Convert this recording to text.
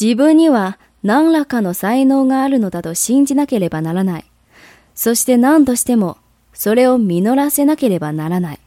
自分には何らかの才能があるのだと信じなければならない。そして何としてもそれを実らせなければならない。